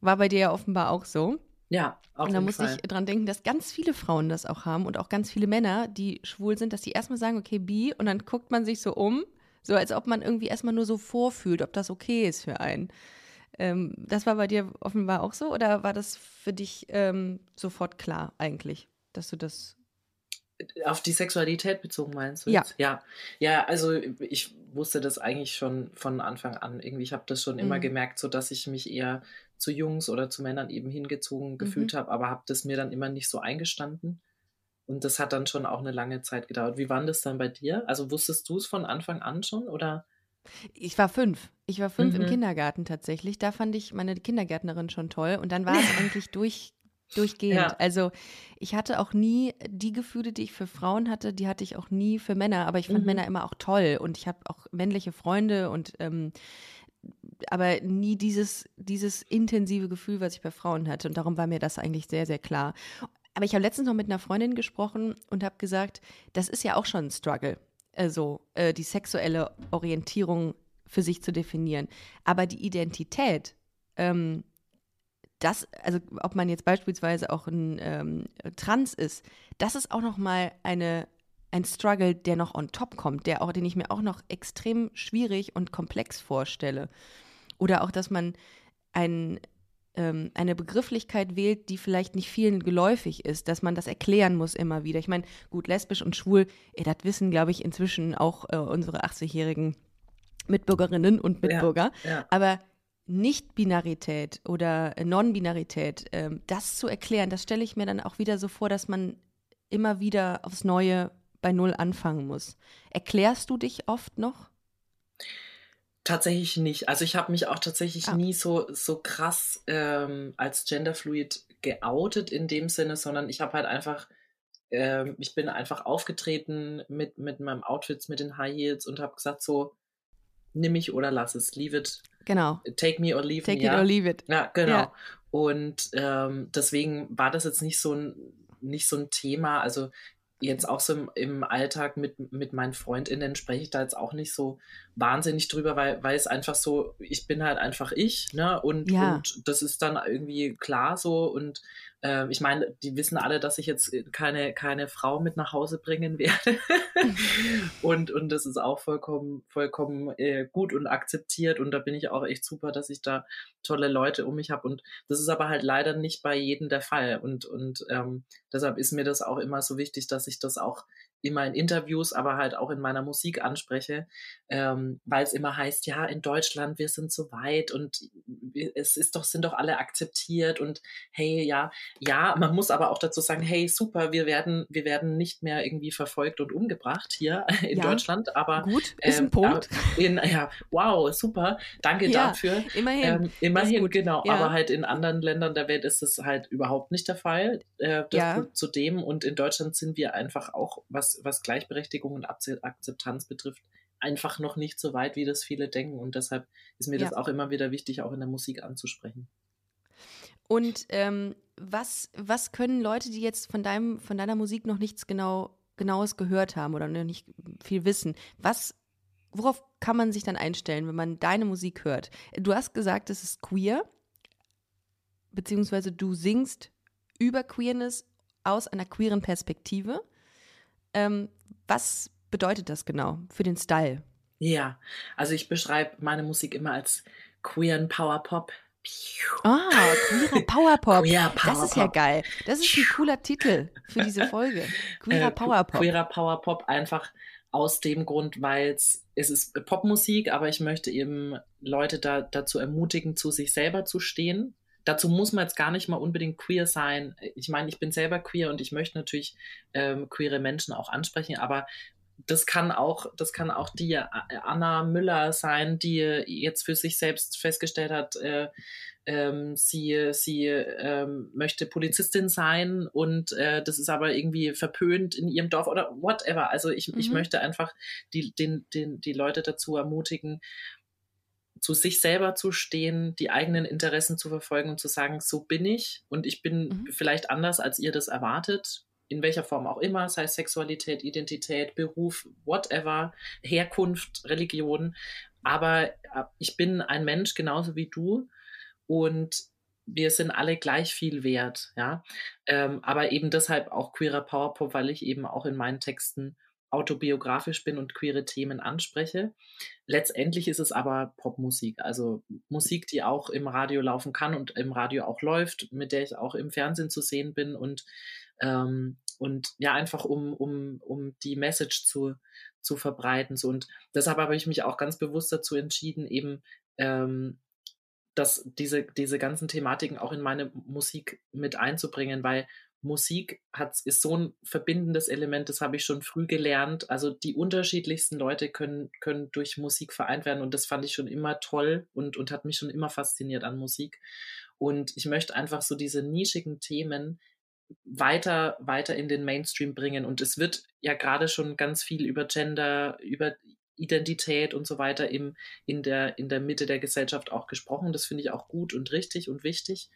S1: War bei dir ja offenbar auch so.
S2: Ja,
S1: auf Und da muss ich dran denken, dass ganz viele Frauen das auch haben und auch ganz viele Männer, die schwul sind, dass die erstmal sagen, okay, bi, und dann guckt man sich so um, so als ob man irgendwie erstmal nur so vorfühlt, ob das okay ist für einen. Ähm, das war bei dir offenbar auch so oder war das für dich ähm, sofort klar eigentlich, dass du das
S2: auf die Sexualität bezogen meinst du?
S1: Ja.
S2: Jetzt? Ja. Ja, also ich wusste das eigentlich schon von Anfang an. Irgendwie, ich habe das schon immer mhm. gemerkt, so dass ich mich eher zu Jungs oder zu Männern eben hingezogen gefühlt mhm. habe, aber habe das mir dann immer nicht so eingestanden. Und das hat dann schon auch eine lange Zeit gedauert. Wie war das dann bei dir? Also wusstest du es von Anfang an schon oder?
S1: Ich war fünf. Ich war fünf mhm. im Kindergarten tatsächlich. Da fand ich meine Kindergärtnerin schon toll. Und dann war es eigentlich durch, durchgehend. Ja. Also ich hatte auch nie die Gefühle, die ich für Frauen hatte, die hatte ich auch nie für Männer. Aber ich fand mhm. Männer immer auch toll. Und ich habe auch männliche Freunde und ähm, aber nie dieses, dieses intensive Gefühl, was ich bei Frauen hatte. Und darum war mir das eigentlich sehr, sehr klar. Aber ich habe letztens noch mit einer Freundin gesprochen und habe gesagt, das ist ja auch schon ein Struggle also äh, die sexuelle Orientierung für sich zu definieren. Aber die Identität, ähm, das, also ob man jetzt beispielsweise auch ein ähm, Trans ist, das ist auch noch mal eine ein Struggle, der noch on top kommt, der auch, den ich mir auch noch extrem schwierig und komplex vorstelle. Oder auch, dass man ein ähm, eine Begrifflichkeit wählt, die vielleicht nicht vielen geläufig ist, dass man das erklären muss immer wieder. Ich meine, gut, lesbisch und schwul, ey, das wissen, glaube ich, inzwischen auch äh, unsere 80-jährigen Mitbürgerinnen und Mitbürger. Ja, ja. Aber nicht-Binarität oder Non-Binarität, ähm, das zu erklären, das stelle ich mir dann auch wieder so vor, dass man immer wieder aufs Neue bei Null anfangen muss. Erklärst du dich oft noch?
S2: Tatsächlich nicht. Also ich habe mich auch tatsächlich ah. nie so, so krass ähm, als genderfluid geoutet in dem Sinne, sondern ich habe halt einfach, ähm, ich bin einfach aufgetreten mit, mit meinem Outfits, mit den High Heels und habe gesagt so, nimm mich oder lass es, leave it.
S1: Genau.
S2: Take me or leave
S1: Take
S2: me.
S1: Take it ja. or leave it.
S2: Ja, genau. Ja. Und ähm, deswegen war das jetzt nicht so ein, nicht so ein Thema. Also jetzt auch so im, im, Alltag mit, mit meinen FreundInnen spreche ich da jetzt auch nicht so wahnsinnig drüber, weil, weil es einfach so, ich bin halt einfach ich, ne? Und, ja. und das ist dann irgendwie klar so und äh, ich meine, die wissen alle, dass ich jetzt keine, keine Frau mit nach Hause bringen werde. und, und das ist auch vollkommen, vollkommen äh, gut und akzeptiert. Und da bin ich auch echt super, dass ich da tolle Leute um mich habe. Und das ist aber halt leider nicht bei jedem der Fall. Und, und ähm, deshalb ist mir das auch immer so wichtig, dass ich das auch immer in Interviews, aber halt auch in meiner Musik anspreche, ähm, weil es immer heißt, ja, in Deutschland, wir sind so weit und es ist doch, sind doch alle akzeptiert und hey, ja, ja, man muss aber auch dazu sagen, hey, super, wir werden, wir werden nicht mehr irgendwie verfolgt und umgebracht hier in ja, Deutschland, aber
S1: gut, ist ähm, ein Punkt.
S2: In, ja, wow, super, danke ja, dafür.
S1: Immerhin. Ähm,
S2: immerhin, genau, ja. aber halt in anderen Ländern der Welt ist es halt überhaupt nicht der Fall. Äh, das ja. zudem und in Deutschland sind wir einfach auch, was was, Gleichberechtigung und Akzeptanz betrifft, einfach noch nicht so weit, wie das viele denken. Und deshalb ist mir ja. das auch immer wieder wichtig, auch in der Musik anzusprechen.
S1: Und ähm, was, was können Leute, die jetzt von, deinem, von deiner Musik noch nichts genau, Genaues gehört haben oder noch nicht viel wissen, was, worauf kann man sich dann einstellen, wenn man deine Musik hört? Du hast gesagt, es ist queer, beziehungsweise du singst über Queerness aus einer queeren Perspektive. Ähm, was bedeutet das genau für den Style?
S2: Ja, also ich beschreibe meine Musik immer als Queer and Power Pop.
S1: Ah, queerer Powerpop.
S2: Queer Power
S1: das ist ja
S2: Pop.
S1: geil. Das ist ein cooler Titel für diese Folge. Queerer
S2: Äh,
S1: Powerpop.
S2: Queerer Power Pop einfach aus dem Grund, weil es ist Popmusik, aber ich möchte eben Leute da, dazu ermutigen, zu sich selber zu stehen. Dazu muss man jetzt gar nicht mal unbedingt queer sein. Ich meine, ich bin selber queer und ich möchte natürlich ähm, queere Menschen auch ansprechen, aber das kann auch, das kann auch die äh, Anna Müller sein, die jetzt für sich selbst festgestellt hat, äh, ähm, sie, sie ähm, möchte Polizistin sein und äh, das ist aber irgendwie verpönt in ihrem Dorf oder whatever. Also ich, ich
S1: Mhm.
S2: möchte einfach die, den, den, die Leute dazu ermutigen, zu sich selber zu stehen, die eigenen Interessen zu verfolgen und zu sagen, so bin ich und ich bin
S1: Mhm.
S2: vielleicht anders, als ihr das erwartet, in welcher Form auch immer, sei es Sexualität, Identität, Beruf, whatever, Herkunft, Religion. Aber äh, ich bin ein Mensch genauso wie du und wir sind alle gleich viel wert, ja. Ähm, aber eben deshalb auch queerer Powerpop, weil ich eben auch in meinen Texten autobiografisch bin und queere Themen anspreche. Letztendlich ist es aber Popmusik, also Musik, die auch im Radio laufen kann und im Radio auch läuft, mit der ich auch im Fernsehen zu sehen bin und, ähm, und ja, einfach um, um, um die Message zu, zu verbreiten. So. Und deshalb habe ich mich auch ganz bewusst dazu entschieden, eben ähm, dass diese, diese ganzen Thematiken auch in meine Musik mit einzubringen, weil Musik hat, ist so ein verbindendes Element, das habe ich schon früh gelernt. Also die unterschiedlichsten Leute können, können durch Musik vereint werden und das fand ich schon immer toll und, und hat mich schon immer fasziniert an Musik. Und ich möchte einfach so diese nischigen Themen weiter, weiter in den Mainstream bringen. Und es wird ja gerade schon ganz viel über Gender, über Identität und so weiter im, in, der, in der Mitte der Gesellschaft auch gesprochen. Das finde ich auch gut und richtig und wichtig.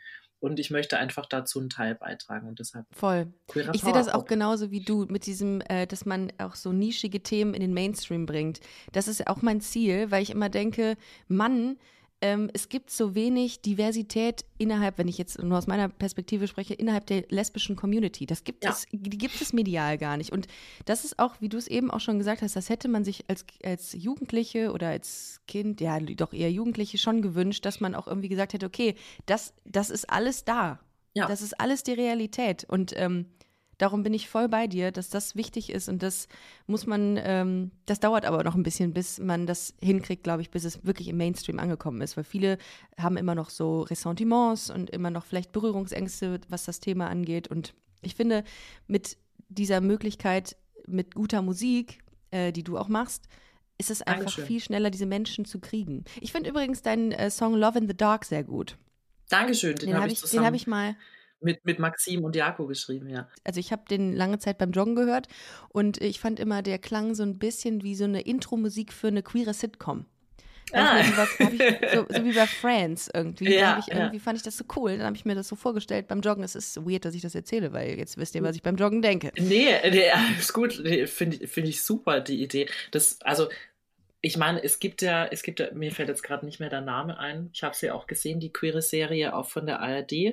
S2: Und ich möchte einfach dazu einen Teil beitragen und deshalb.
S1: Voll. Ich sehe das auch genauso wie du mit diesem, äh, dass man auch so nischige Themen in den Mainstream bringt. Das ist auch mein Ziel, weil ich immer denke, Mann, ähm, es gibt so wenig Diversität innerhalb, wenn ich jetzt nur aus meiner Perspektive spreche, innerhalb der lesbischen Community. Das gibt
S2: Ja.
S1: es, die gibt es medial gar nicht. Und das ist auch, wie du es eben auch schon gesagt hast, das hätte man sich als, als Jugendliche oder als Kind, ja, doch eher Jugendliche schon gewünscht, dass man auch irgendwie gesagt hätte, okay, das, das ist alles da.
S2: Ja.
S1: Das ist alles die Realität. Und ähm, darum bin ich voll bei dir, dass das wichtig ist und das muss man, ähm, das dauert aber noch ein bisschen, bis man das hinkriegt, glaube ich, bis es wirklich im Mainstream angekommen ist, weil viele haben immer noch so Ressentiments und immer noch vielleicht Berührungsängste, was das Thema angeht. Und ich finde, mit dieser Möglichkeit, mit guter Musik, äh, die du auch machst, ist es einfach
S2: Dankeschön.
S1: viel schneller, diese Menschen zu kriegen. Ich finde übrigens deinen äh, Song Love in the Dark sehr gut.
S2: Dankeschön, den,
S1: Den
S2: habe
S1: habe
S2: ich
S1: ich, den
S2: zusammen
S1: hab ich mal
S2: mit, mit Maxim und Jako geschrieben, ja.
S1: also ich habe den lange Zeit beim Joggen gehört und ich fand immer, der klang so ein bisschen wie so eine Intro-Musik für eine queere Sitcom.
S2: Ah.
S1: Hab ich, so, so wie bei Friends irgendwie.
S2: Ja,
S1: ich
S2: ja.
S1: irgendwie fand ich das so cool. Dann habe ich mir das so vorgestellt beim Joggen. Es ist weird, dass ich das erzähle, weil jetzt wisst ihr, was ich beim Joggen denke.
S2: Nee, nee ist gut. Nee, Finde ich- finde ich super, die Idee. Das, also, ich meine, es gibt ja, es gibt ja, mir fällt jetzt gerade nicht mehr der Name ein. Ich habe sie auch gesehen, die queere Serie auch von der ARD.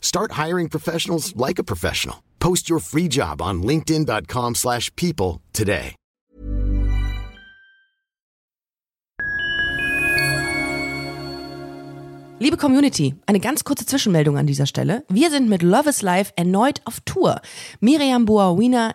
S3: Start hiring professionals like a professional. Post your free job on linkedin.com/people slash people today.
S1: Liebe Community, eine ganz kurze Zwischenmeldung an dieser Stelle. Wir sind mit Love is Life erneut auf Tour. Miriam Boawina,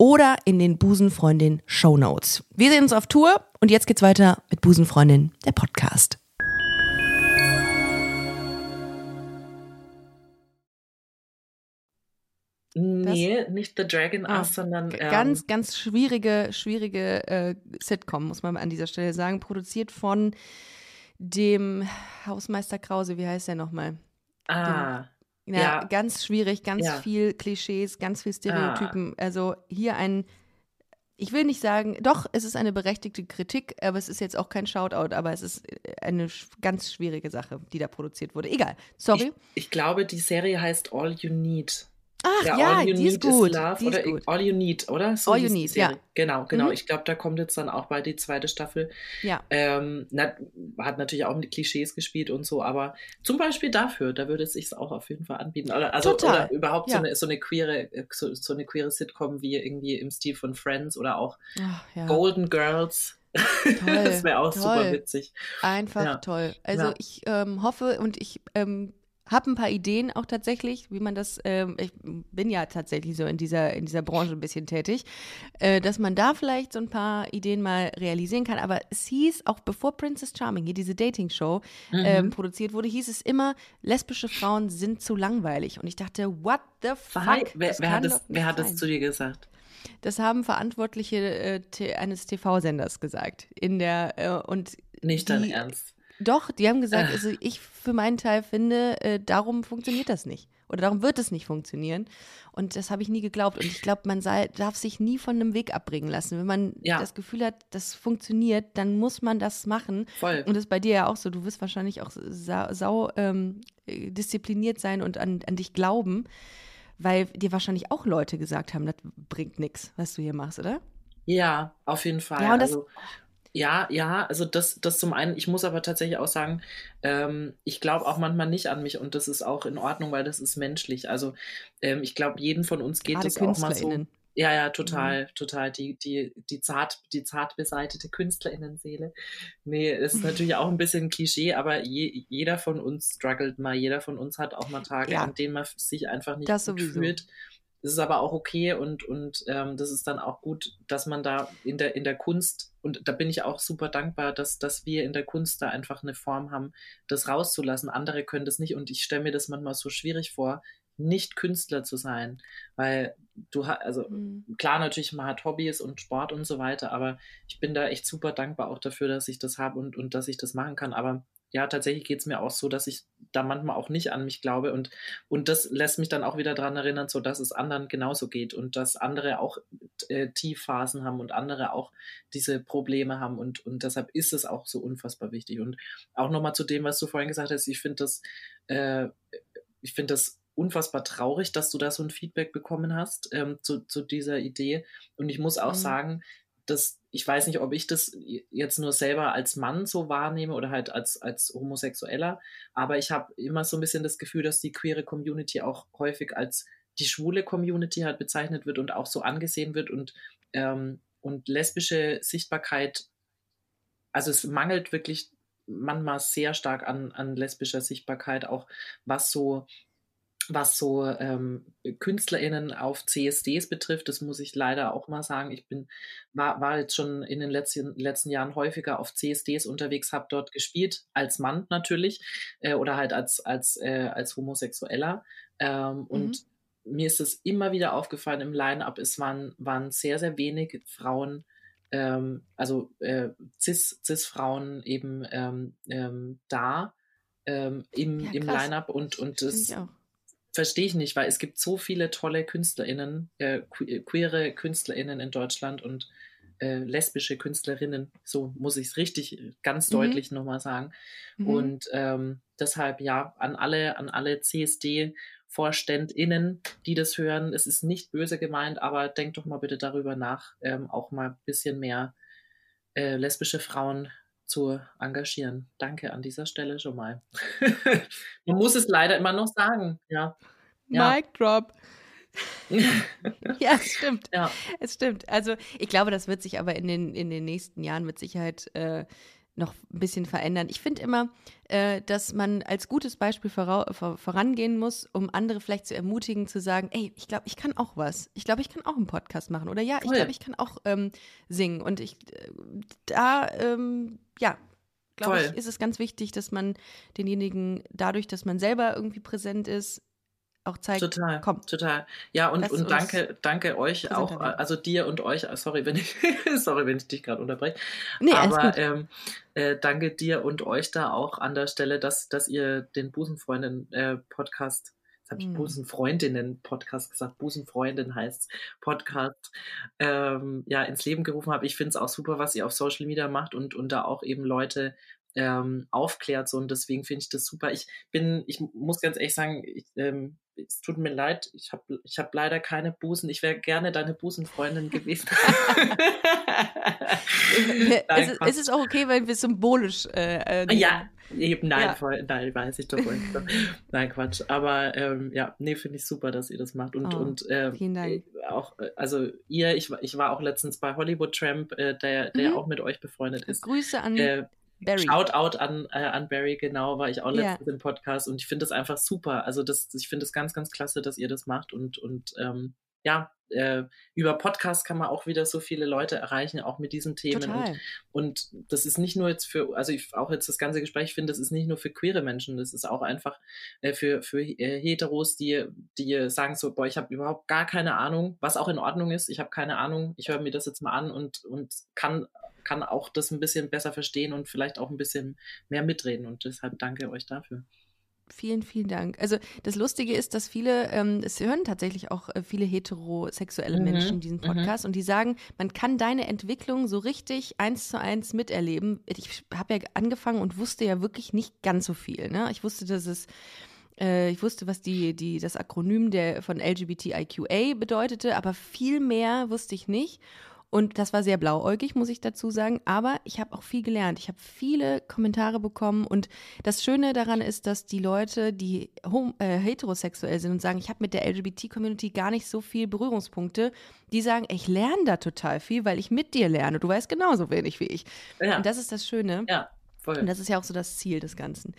S1: oder in den Busenfreundin Shownotes. Wir sehen uns auf Tour und jetzt geht's weiter mit Busenfreundin, der Podcast.
S2: Nee, das? nicht The Dragon
S1: ah,
S2: sondern. Ähm,
S1: ganz, ganz schwierige, schwierige äh, Sitcom, muss man an dieser Stelle sagen. Produziert von dem Hausmeister Krause, wie heißt der nochmal?
S2: Ah.
S1: Dem, ja,
S2: Ja.
S1: ganz schwierig, ganz
S2: Ja.
S1: viel Klischees, ganz viel Stereotypen. Also hier ein, ich will nicht sagen, doch, es ist eine berechtigte Kritik, aber es ist jetzt auch kein Shoutout, aber es ist eine sch- ganz schwierige Sache, die da produziert wurde. Egal, sorry.
S2: ich, ich glaube, die Serie heißt All You Need.
S1: Ach ja,
S2: All You
S1: die
S2: Need
S1: ist gut.
S2: Love
S1: Die
S2: oder
S1: gut.
S2: All You Need, oder? So
S1: All You Need, ja.
S2: Serie. Genau, genau.
S1: Mhm.
S2: Ich glaube, da kommt jetzt dann auch bald die zweite Staffel.
S1: Ja.
S2: Ähm, na, hat natürlich auch mit Klischees gespielt und so, aber zum Beispiel dafür, da würde es sich auch auf jeden Fall anbieten. Oder, also
S1: Total,
S2: oder überhaupt
S1: ja.
S2: so, eine, so eine queere, äh, so, so eine queere Sitcom wie irgendwie im Stil von Friends oder auch
S1: Ach, ja.
S2: Golden Girls.
S1: Toll,
S2: das wäre auch
S1: toll.
S2: super witzig.
S1: Einfach
S2: Ja.
S1: toll. Also
S2: Ja.
S1: ich ähm, hoffe und ich ähm, habe ein paar Ideen auch tatsächlich, wie man das, ähm, ich bin ja tatsächlich so in dieser, in dieser Branche ein bisschen tätig, äh, dass man da vielleicht so ein paar Ideen mal realisieren kann. Aber es hieß, auch bevor Princess Charming hier diese Dating-Show
S2: Mhm.
S1: ähm, produziert wurde, hieß es immer, lesbische Frauen sind zu langweilig. Und ich dachte, what the fuck?
S2: Hi, wer,
S1: Das
S2: wer, hat
S1: nicht
S2: wer hat
S1: sein.
S2: zu dir gesagt?
S1: Das haben Verantwortliche äh, eines TV-Senders gesagt. In der, äh, und
S2: Nicht dein Ernst.
S1: Doch, die haben gesagt,
S2: Äh.
S1: also ich für meinen Teil finde, äh, darum funktioniert das nicht. Oder darum wird es nicht funktionieren. Und das habe ich nie geglaubt. Und ich glaube, man sei, darf sich nie von einem Weg abbringen lassen. Wenn man
S2: Ja.
S1: das Gefühl hat, das funktioniert, dann muss man das machen.
S2: Voll.
S1: Und das ist bei dir ja auch so. Du wirst wahrscheinlich auch sau, sau ähm, äh, diszipliniert sein und an, an dich glauben, weil dir wahrscheinlich auch Leute gesagt haben, das bringt nichts, was du hier machst, oder?
S2: Ja, auf jeden Fall.
S1: Ja, und das-
S2: also, ja, ja, also das, das zum einen, ich muss aber tatsächlich auch sagen, ähm, ich glaube auch manchmal nicht an mich und das ist auch in Ordnung, weil das ist menschlich. Also ähm, ich glaube, jedem von uns geht
S1: Gerade
S2: es auch mal so. Ja, ja, total, total. Die, die, die zart, die zart beseitete KünstlerInnenseele. Nee, es ist natürlich auch ein bisschen Klischee, aber je, jeder von uns struggelt mal, jeder von uns hat auch mal Tage,
S1: Ja.
S2: an denen man sich einfach nicht
S1: Das
S2: gut
S1: sowieso.
S2: fühlt. Ist aber auch okay und, und ähm, das ist dann auch gut, dass man da in der, in der Kunst, und da bin ich auch super dankbar, dass, dass wir in der Kunst da einfach eine Form haben, das rauszulassen. Andere können das nicht und ich stelle mir das manchmal so schwierig vor, nicht Künstler zu sein, weil du hast, also
S1: Mhm.
S2: klar natürlich, man hat Hobbys und Sport und so weiter, aber ich bin da echt super dankbar auch dafür, dass ich das habe und, und dass ich das machen kann. Aber ja, tatsächlich geht es mir auch so, dass ich da manchmal auch nicht an mich glaube und, und das lässt mich dann auch wieder daran erinnern, so dass es anderen genauso geht und dass andere auch äh, Tiefphasen haben und andere auch diese Probleme haben und, und deshalb ist es auch so unfassbar wichtig. Und auch nochmal zu dem, was du vorhin gesagt hast, ich finde das, äh, ich finde das unfassbar traurig, dass du da so ein Feedback bekommen hast ähm, zu, zu dieser Idee. Und ich muss auch
S1: Mhm.
S2: sagen, dass ich weiß nicht, ob ich das jetzt nur selber als Mann so wahrnehme oder halt als, als Homosexueller, aber ich habe immer so ein bisschen das Gefühl, dass die queere Community auch häufig als die schwule Community halt bezeichnet wird und auch so angesehen wird und, ähm, und lesbische Sichtbarkeit, also es mangelt wirklich manchmal sehr stark an, an lesbischer Sichtbarkeit, auch was so was so ähm, KünstlerInnen auf CSDs betrifft, das muss ich leider auch mal sagen. Ich bin, war, war jetzt schon in den letzten, letzten Jahren häufiger auf CSDs unterwegs, habe dort gespielt, als Mann natürlich, äh, oder halt als, als, äh, als Homosexueller. Ähm, Und mir ist es immer wieder aufgefallen im Line-Up, es waren, waren sehr, sehr wenig Frauen, ähm, also äh, Cis, Cis-Frauen eben ähm, ähm, da ähm, im,
S1: Ja,
S2: im. Line-Up und, und das. Verstehe ich nicht, weil es gibt so viele tolle KünstlerInnen, äh, que- queere KünstlerInnen in Deutschland und äh, lesbische Künstlerinnen, so muss ich es richtig äh, ganz
S1: Mhm.
S2: deutlich nochmal sagen.
S1: Mhm.
S2: Und ähm, deshalb ja, an alle, an alle CSD-VorständInnen, die das hören, es ist nicht böse gemeint, aber denkt doch mal bitte darüber nach, ähm, auch mal ein bisschen mehr äh, lesbische Frauen zu engagieren. Danke an dieser Stelle schon mal. Man muss es leider immer noch sagen, ja. Ja.
S1: Mic drop. Ja, es stimmt.
S2: Ja.
S1: Es stimmt. Also ich glaube, das wird sich aber in den, in den nächsten Jahren mit Sicherheit äh, noch ein bisschen verändern. Ich finde immer, äh, dass man als gutes Beispiel vorau- vor, vorangehen muss, um andere vielleicht zu ermutigen, zu sagen, ey, ich glaube, ich kann auch was. Ich glaube, ich kann auch einen Podcast machen. Oder ja, ich
S2: Voll.
S1: glaube, ich kann auch ähm, singen. Und ich, äh, da, ähm, ja, glaube ich, ist es ganz wichtig, dass man denjenigen, dadurch, dass man selber irgendwie präsent ist, auch zeigt,
S2: total,
S1: komm.
S2: total. Ja, und, und danke, danke euch auch, also dir und euch, sorry, wenn ich, sorry, wenn ich dich gerade unterbreche.
S1: Nee,
S2: Aber ähm, äh, danke dir und euch da auch an der Stelle, dass, dass ihr den Busenfreundin-Podcast, jetzt habe ich
S1: Hm.
S2: Busenfreundinnen-Podcast gesagt, Busenfreundin heißt Podcast, ähm, ja, ins Leben gerufen habt. Ich finde es auch super, was ihr auf Social Media macht und, und da auch eben Leute ähm, aufklärt so und deswegen finde ich das super. Ich bin, ich muss ganz ehrlich sagen, ich, ähm, es tut mir leid, ich habe ich hab leider keine Busen. Ich wäre gerne deine Busenfreundin gewesen.
S1: es, ist, es ist auch okay, wenn wir symbolisch. Äh, äh,
S2: Ja, eben, nein,
S1: Ja.
S2: voll, nein, weiß ich doch wohl. nein, Quatsch. Aber ähm, ja, nee, finde ich super, dass ihr das macht. Und,
S1: Oh,
S2: und ähm,
S1: vielen Dank.
S2: äh, auch, äh, also ihr, ich, war- ich war auch letztens bei Hollywood Tramp, äh, der, der
S1: Mhm.
S2: auch mit euch befreundet ist.
S1: Grüße an
S2: Äh,
S1: Barry.
S2: Shoutout an, äh, an Barry, genau, war ich auch
S1: Ja.
S2: letztens im Podcast und ich finde das einfach super. Also das, ich finde es ganz, ganz klasse, dass ihr das macht und, und ähm, ja, äh, über Podcast kann man auch wieder so viele Leute erreichen, auch mit diesen Themen. Und, und das ist nicht nur jetzt für, also ich, auch jetzt das ganze Gespräch, ich finde, das ist nicht nur für queere Menschen, das ist auch einfach äh, für, für äh, Heteros, die, die sagen so, boah, ich habe überhaupt gar keine Ahnung, was auch in Ordnung ist. Ich habe keine Ahnung, ich höre mir das jetzt mal an und, und kann, kann auch das ein bisschen besser verstehen und vielleicht auch ein bisschen mehr mitreden. Und deshalb danke euch dafür.
S1: Vielen, vielen Dank. Also das Lustige ist, dass viele, ähm, es hören tatsächlich auch äh, viele heterosexuelle
S2: Mhm,
S1: Menschen diesen
S2: mhm.
S1: Podcast und die sagen, man kann deine Entwicklung so richtig eins zu eins miterleben. Ich habe ja angefangen und wusste ja wirklich nicht ganz so viel. Ne? Ich wusste, dass es äh, ich wusste, was die, die, das Akronym der, von LGBTIQA bedeutete, aber viel mehr wusste ich nicht. Und das war sehr blauäugig, muss ich dazu sagen. Aber ich habe auch viel gelernt. Ich habe viele Kommentare bekommen. Und das Schöne daran ist, dass die Leute, die äh, heterosexuell sind und sagen, ich habe mit der LGBT-Community gar nicht so viel Berührungspunkte, die sagen, ich lerne da total viel, weil ich mit dir lerne. Du weißt genauso wenig wie ich.
S2: Ja,
S1: Und das ist das Schöne.
S2: ja voll.
S1: Und das ist ja auch so das Ziel des Ganzen.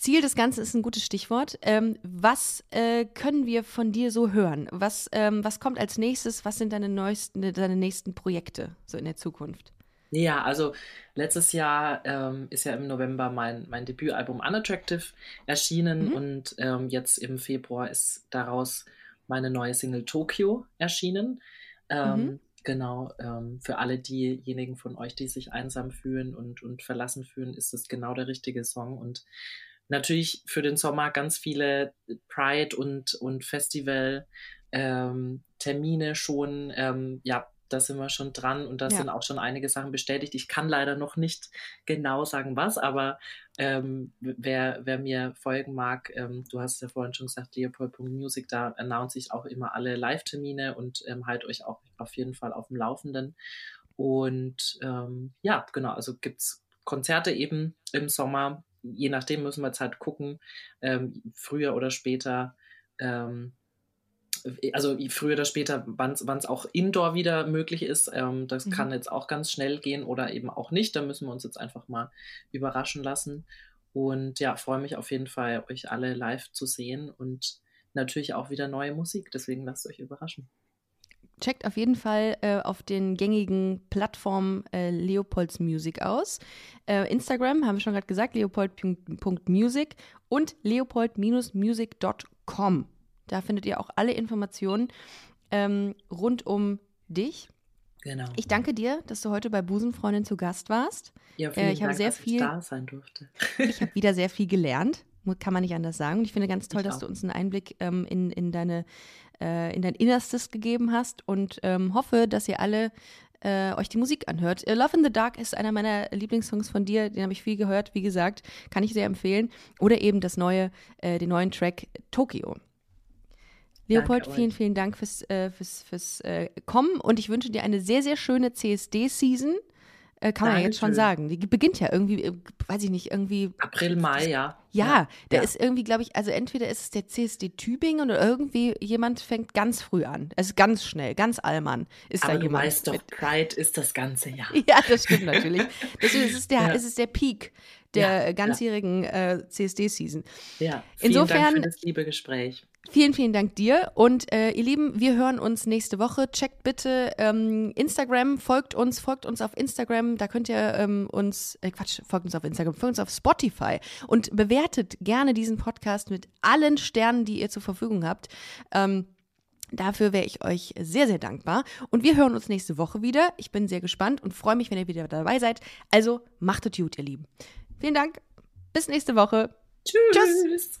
S1: Ziel des Ganzen ist ein gutes Stichwort. Ähm, was äh, können wir von dir so hören? Was, ähm, was kommt als nächstes? Was sind deine, neuesten, deine nächsten Projekte so in der Zukunft?
S2: Ja, also letztes Jahr ähm, ist ja im November mein, mein Debütalbum Unattractive erschienen
S1: Mhm.
S2: und ähm, jetzt im Februar ist daraus meine neue Single Tokyo erschienen. Ähm,
S1: Mhm.
S2: Genau, ähm, für alle diejenigen von euch, die sich einsam fühlen und, und verlassen fühlen, ist es genau der richtige Song. Und natürlich für den Sommer ganz viele Pride und, und Festival ähm, Termine schon. Ähm, ja, da sind wir schon dran und da
S1: Ja.
S2: sind auch schon einige Sachen bestätigt. Ich kann leider noch nicht genau sagen, was, aber ähm, wer, wer mir folgen mag, ähm, du hast ja vorhin schon gesagt, leopold.music, da announce ich auch immer alle Live-Termine und ähm, halt euch auch auf jeden Fall auf dem Laufenden. Und ähm, ja, genau, also gibt's Konzerte eben im Sommer. Je nachdem müssen wir jetzt halt gucken, ähm, früher oder später. Ähm, also früher oder später, wann es auch indoor wieder möglich ist. Ähm, das
S1: Mhm.
S2: kann jetzt auch ganz schnell gehen oder eben auch nicht. Da müssen wir uns jetzt einfach mal überraschen lassen. Und ja, freue mich auf jeden Fall, euch alle live zu sehen und natürlich auch wieder neue Musik. Deswegen lasst euch überraschen.
S1: Checkt auf jeden Fall äh, auf den gängigen Plattformen äh, Leopolds Music aus. Äh, Instagram haben wir schon gerade gesagt, leopold.music und leopold-music.com. Da findet ihr auch alle Informationen ähm, rund um dich.
S2: Genau.
S1: Ich danke dir, dass du heute bei Busenfreundin zu Gast warst.
S2: ja,
S1: äh, ich habe
S2: Dank,
S1: sehr
S2: dass
S1: viel-
S2: ich da sein durfte.
S1: Ich habe wieder sehr viel gelernt, kann man nicht anders sagen. Und ich finde ganz toll,
S2: Ich
S1: dass
S2: auch.
S1: du uns einen Einblick ähm, in, in, deine, äh, in dein Innerstes gegeben hast und ähm, hoffe, dass ihr alle äh, euch die Musik anhört. Äh, Love in the Dark ist einer meiner Lieblingssongs von dir, den habe ich viel gehört, wie gesagt, kann ich sehr empfehlen. Oder eben das neue, äh, den neuen Track Tokio. Leopold,
S2: Danke
S1: vielen, vielen Dank fürs, äh, fürs, fürs äh, Kommen und ich wünsche dir eine sehr, sehr schöne CSD-Season. Äh, kann man ja jetzt schon
S2: Dankeschön.
S1: sagen. Die beginnt ja irgendwie, äh, weiß ich nicht, irgendwie
S2: April, Mai, ja.
S1: ja, da
S2: ja.
S1: ist irgendwie, glaube ich, also entweder ist es der CSD Tübingen oder irgendwie jemand fängt ganz früh an. Also ganz schnell, ganz allmann ist
S2: Aber
S1: da
S2: du
S1: jemand.
S2: weißt doch,
S1: mit.
S2: Pride ist das ganze Jahr.
S1: Ja, das stimmt natürlich. Deswegen ist es der,
S2: Ja.
S1: ist es der Peak der
S2: Ja,
S1: ganzjährigen äh, CSD-Season.
S2: Ja, vielen
S1: Insofern-
S2: Dank für das liebe Gespräch.
S1: Vielen, vielen Dank dir. Und äh, ihr Lieben, wir hören uns nächste Woche. Checkt bitte ähm, Instagram, folgt uns, folgt uns auf Instagram. Da könnt ihr ähm, uns, äh, Quatsch, folgt uns auf Instagram, folgt uns auf Spotify und bewertet gerne diesen Podcast mit allen Sternen, die ihr zur Verfügung habt. Ähm, Dafür wäre ich euch sehr, sehr dankbar. Und wir hören uns nächste Woche wieder. Ich bin sehr gespannt und freue mich, wenn ihr wieder dabei seid. Also macht es gut, ihr Lieben. Vielen Dank. Bis nächste Woche.
S2: Tschüss.
S1: Tschüss.